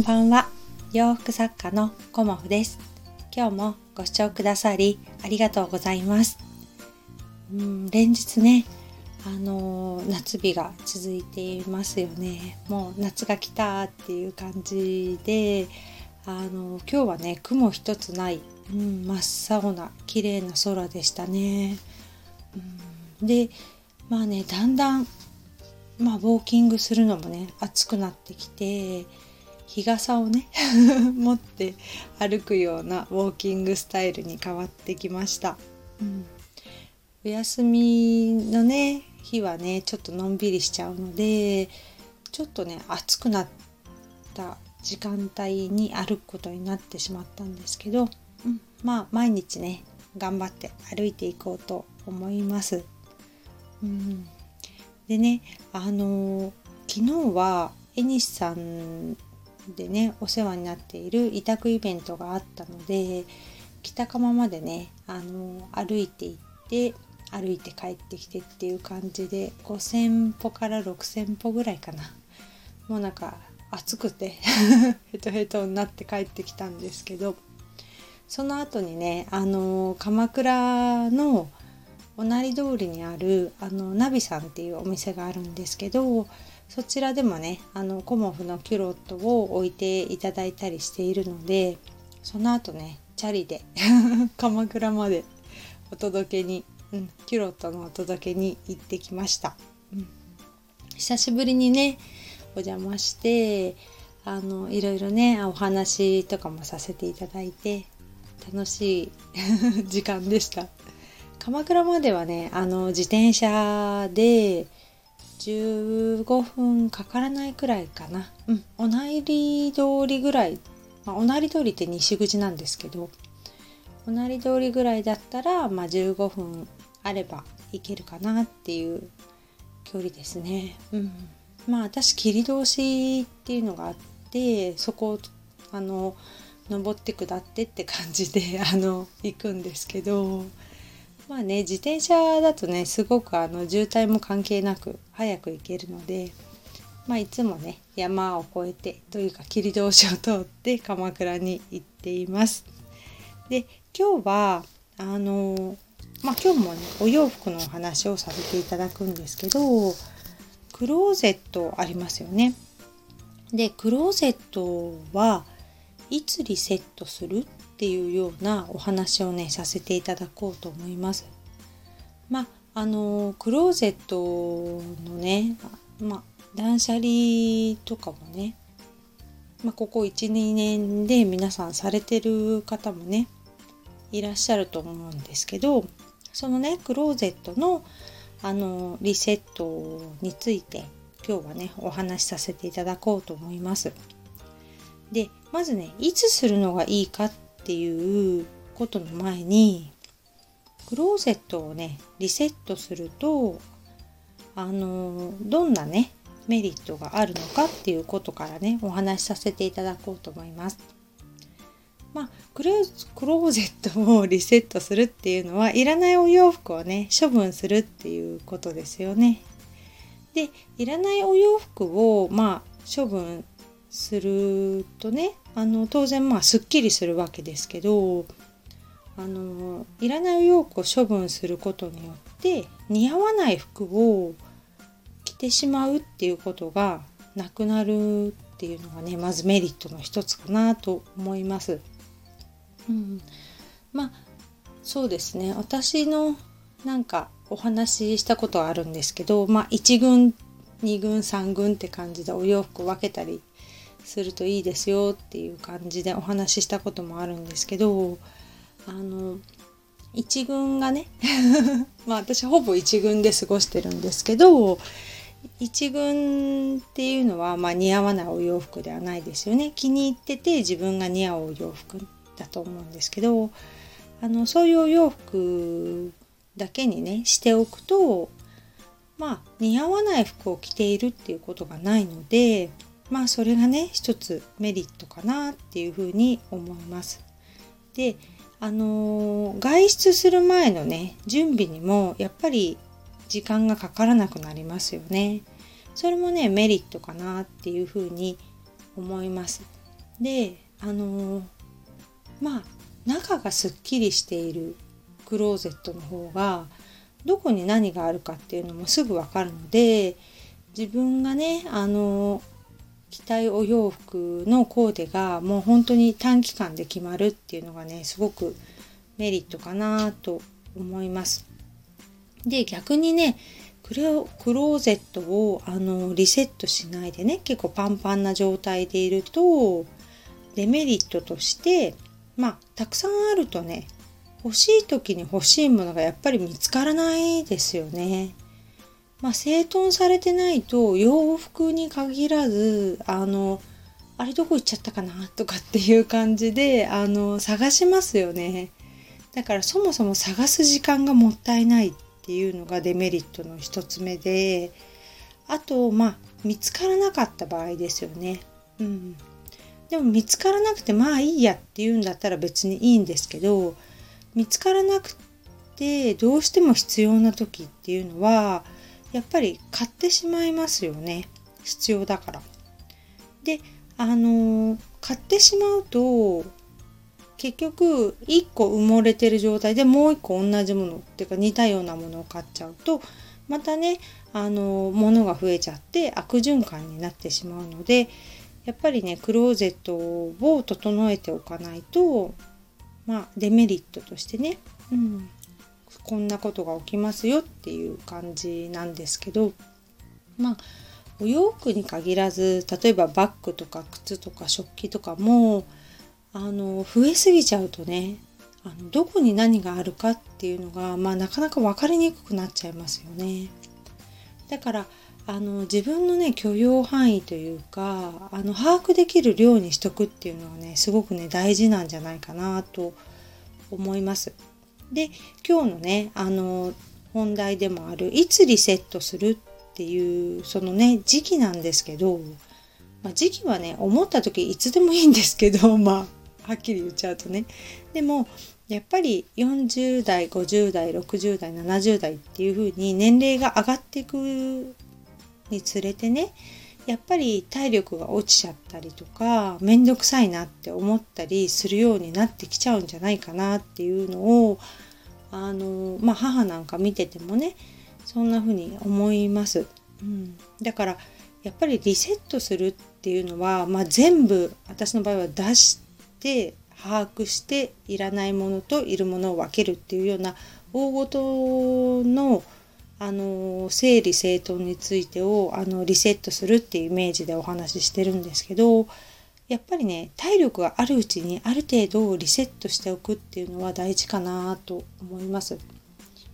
んばんは。洋服作家のコモフです。今日もご視聴くださりありがとうございます。うん連日ねあの夏日が続いていますよね。もう夏が来たっていう感じであの今日はね雲一つない、うん、真っ青な綺麗な空でしたね、うん、でまあねだんだんまあウォーキングするのもね暑くなってきて日傘をね 持って歩くようなウォーキングスタイルに変わってきました、うん、お休みのね日はねちょっとのんびりしちゃうのでちょっとね暑くなった時間帯に歩くことになってしまったんですけど、うん、まあ毎日ね頑張って歩いていこうと思います。うん、でねあの昨日はエニスさんでねお世話になっている委託イベントがあったので北釜までねあの歩いて行って歩いて帰ってきてっていう感じで5,000歩から6,000歩ぐらいかな。もうなんか暑くて ヘトヘトになって帰ってきたんですけどその後にねあの鎌倉のおなり通りにあるあのナビさんっていうお店があるんですけどそちらでもねあのコモフのキュロットを置いていただいたりしているのでその後ねチャリで 鎌倉までお届けにうん、キュロットのお届けに行ってきました、うん、久しぶりにねお邪魔してあのいろいろねお話とかもさせていただいて楽しい 時間でした。鎌倉まではねあの自転車で15分かからないくらいかな、うん、お内り通りぐらい、まあ、お内り通りって西口なんですけど。おなり通りぐらいだったら、まあ、15分あればいけるかなっていう距離ですね。うん、まあ私切通しっていうのがあってそこをあの登って下ってって感じであの行くんですけど。まあね自転車だとねすごくあの渋滞も関係なく早く行けるので、まあ、いつもね山を越えてというか切通しを通って鎌倉に行っています。で今日はあのまあ今日もねお洋服のお話をさせていただくんですけどクローゼットありますよね。でクローゼットはいつリセットするっていうようなお話をねさせていただこうと思います。まああのクローゼットのねま断捨離とかもね、ま、ここ12年で皆さんされてる方もねいらっしゃると思うんですけどそのねクローゼットのあのリセットについて今日はねお話しさせていただこうと思います。でまずねいつするのがいいかっていうことの前にクローゼットをねリセットするとあのどんなねメリットがあるのかっていうことからねお話しさせていただこうと思います。まあ、クローゼットをリセットするっていうのはいらないお洋服をね処分するっていうことですよね。でいらないお洋服をまあ処分するとねあの当然まあすっきりするわけですけどあのいらないお洋服を処分することによって似合わない服を着てしまうっていうことがなくなるっていうのがねまずメリットの一つかなと思います。うん、まあそうですね私のなんかお話ししたことはあるんですけど、まあ、1軍2軍3軍って感じでお洋服分けたりするといいですよっていう感じでお話ししたこともあるんですけどあの1軍がね まあ私ほぼ1軍で過ごしてるんですけど1軍っていうのは、まあ、似合わないお洋服ではないですよね。気に入ってて自分が似合うお洋服だと思うんですけどあのそういうお洋服だけにねしておくとまあ似合わない服を着ているっていうことがないのでまあそれがね一つメリットかなっていうふうに思います。であのー、外出する前のね準備にもやっぱり時間がかからなくなりますよね。それもねメリットかなっていうふうに思います。であのまあ中がすっきりしているクローゼットの方がどこに何があるかっていうのもすぐ分かるので自分がねあの着たいお洋服のコーデがもう本当に短期間で決まるっていうのがねすごくメリットかなと思います。で逆にねクローゼットをあのリセットしないでね結構パンパンな状態でいるとデメリットとしてまあたくさんあるとね欲しい時に欲しいものがやっぱり見つからないですよね。まあ、整頓されてないと洋服に限らずあのあれどこ行っちゃったかなとかっていう感じであの探しますよね。だからそもそも探す時間がもったいないっていうのがデメリットの一つ目であとまあ見つからなかった場合ですよね。うん。でも見つからなくてまあいいやっていうんだったら別にいいんですけど見つからなくてどうしても必要な時っていうのはやっぱり買ってしまいますよね。必要だから。であの買ってしまうと結局1個埋もれてる状態。でもう1個同じものっていうか似たようなものを買っちゃうとまたねあの物が増えちゃって悪循環になってしまうのでやっぱりねクローゼットを整えておかないとまあデメリットとしてね、うん、こんなことが起きますよっていう感じなんですけどまあお洋服に限らず例えばバッグとか靴とか食器とかもあの増えすぎちゃうとねあのどこに何があるかっていうのが、まあ、なかなか分かりにくくなっちゃいますよね。だからあの自分のね許容範囲というかあの把握できる量にしとくっていうのはねすごくね大事なんじゃないかなと思います。で今日のねあの本題でもあるいつリセットするっていうそのね時期なんですけど、まあ、時期はね思った時いつでもいいんですけど まあはっきり言っちゃうとね。でもやっぱり40代50代60代70代っていう風に年齢が上がっていくにつれてねやっぱり体力が落ちちゃったりとか面倒くさいなって思ったりするようになってきちゃうんじゃないかなっていうのをあのまあ母なんか見ててもねそんな風に思います、うん、だからやっぱりリセットするっていうのは、まあ、全部私の場合は出して把握していらないものといるものを分けるっていうような大ごとのあの整理整頓についてをあのリセットするっていうイメージでお話ししてるんですけどやっぱりね体力があるうちにある程度リセットしておくっていうのは大事かなと思います。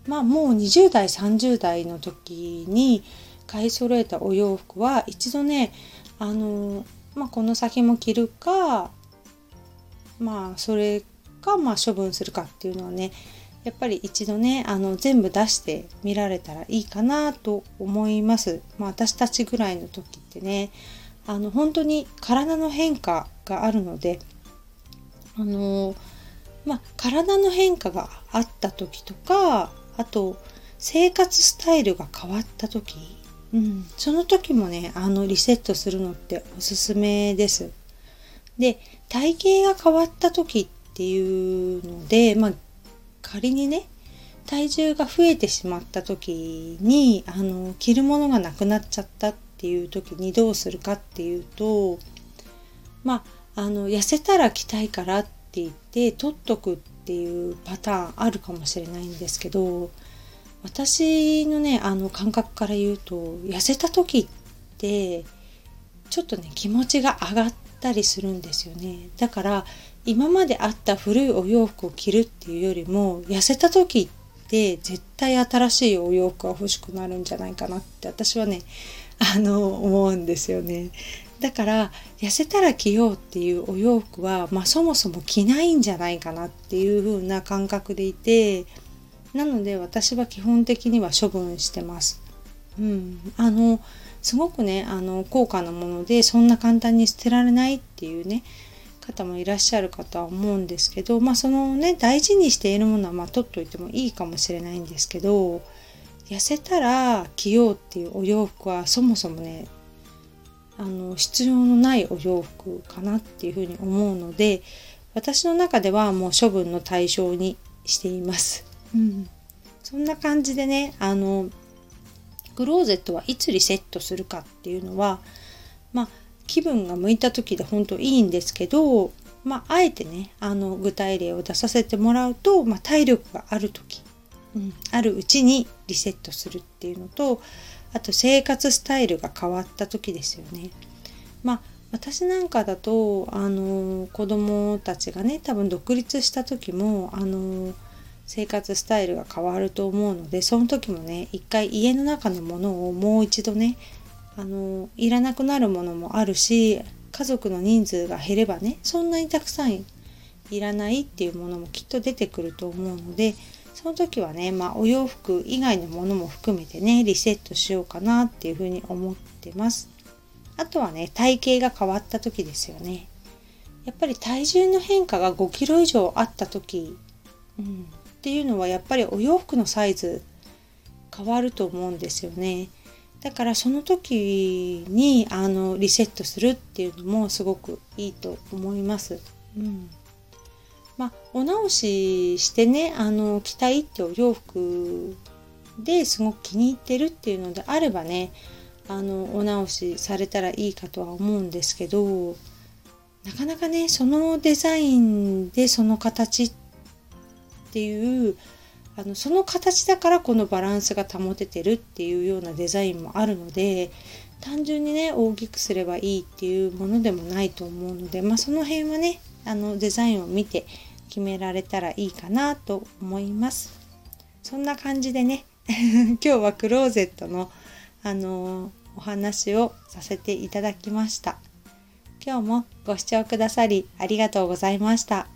まあもう20代30代の時に買い揃えたお洋服は一度ねあの、まあ、この先も着るかまあそれかまあ処分するかっていうのはねやっぱり一度ねあの全部出してみられたらいいかなと思います。まあ、私たちぐらいの時ってねあの本当に体の変化があるのであのまあ、体の変化があった時とかあと生活スタイルが変わった時、うん、その時もねあのリセットするのっておすすめです。で体型が変わった時っていうので、まあ、仮にね体重が増えてしまった時にあの着るものがなくなっちゃったっていう時にどうするかっていうとまああの痩せたら着たいからって言って取っとくっていうパターンあるかもしれないんですけど私のねあの感覚から言うと痩せた時ってちょっとね気持ちが上がったりするんですよね。だから今まであった古いお洋服を着るっていうよりも痩せた時って絶対新しいお洋服が欲しくなるんじゃないかなって私はねあの思うんですよね。だから痩せたら着ようっていうお洋服は、まあ、そもそも着ないんじゃないかなっていう風な感覚でいてなので私は基本的には処分してます。うん、あのすごくねあの高価なものでそんな簡単に捨てられないっていうね方もいらっしゃるかとは思うんですけどまあそのね大事にしているものはまあ取っといてもいいかもしれないんですけど痩せたら着ようっていうお洋服はそもそもねあの必要のないお洋服かなっていうふうに思うので私の中ではもう処分の対象にしています。うん、そんな感じでねあのクローゼットはいつリセットするかっていうのはまあ気分が向いた時で本当いいんですけどまあ、あえてねあの具体例を出させてもらうと、まあ、体力がある時、うん、あるうちにリセットするっていうのとあと生活スタイルが変わった時ですよね。まあ私なんかだとあの子供たちがね多分独立した時もあの生活スタイルが変わると思うのでその時もね一回家の中のものをもう一度ねあのいらなくなるものもあるし家族の人数が減ればねそんなにたくさんいらないっていうものもきっと出てくると思うのでその時はね、まあ、お洋服以外のものも含めてねリセットしようかなっていうふうに思ってます。あとはね体型が変わった時ですよね。やっぱり体重の変化が5キロ以上あった時、うん、っていうのはやっぱりお洋服のサイズ変わると思うんですよね。だからその時にあのリセットするっていうのもすごくいいと思います。うんまあ、お直ししてねあの着たいってお洋服ですごく気に入ってるっていうのであればねあのお直しされたらいいかとは思うんですけどなかなかねそのデザインでその形っていうあのその形だからこのバランスが保ててるっていうようなデザインもあるので単純にね大きくすればいいっていうものでもないと思うので、まあ、その辺はねあのデザインを見て決められたらいいかなと思います。そんな感じでね 今日はクローゼットのあのお話をさせていただきました。今日もご視聴くださりありがとうございました。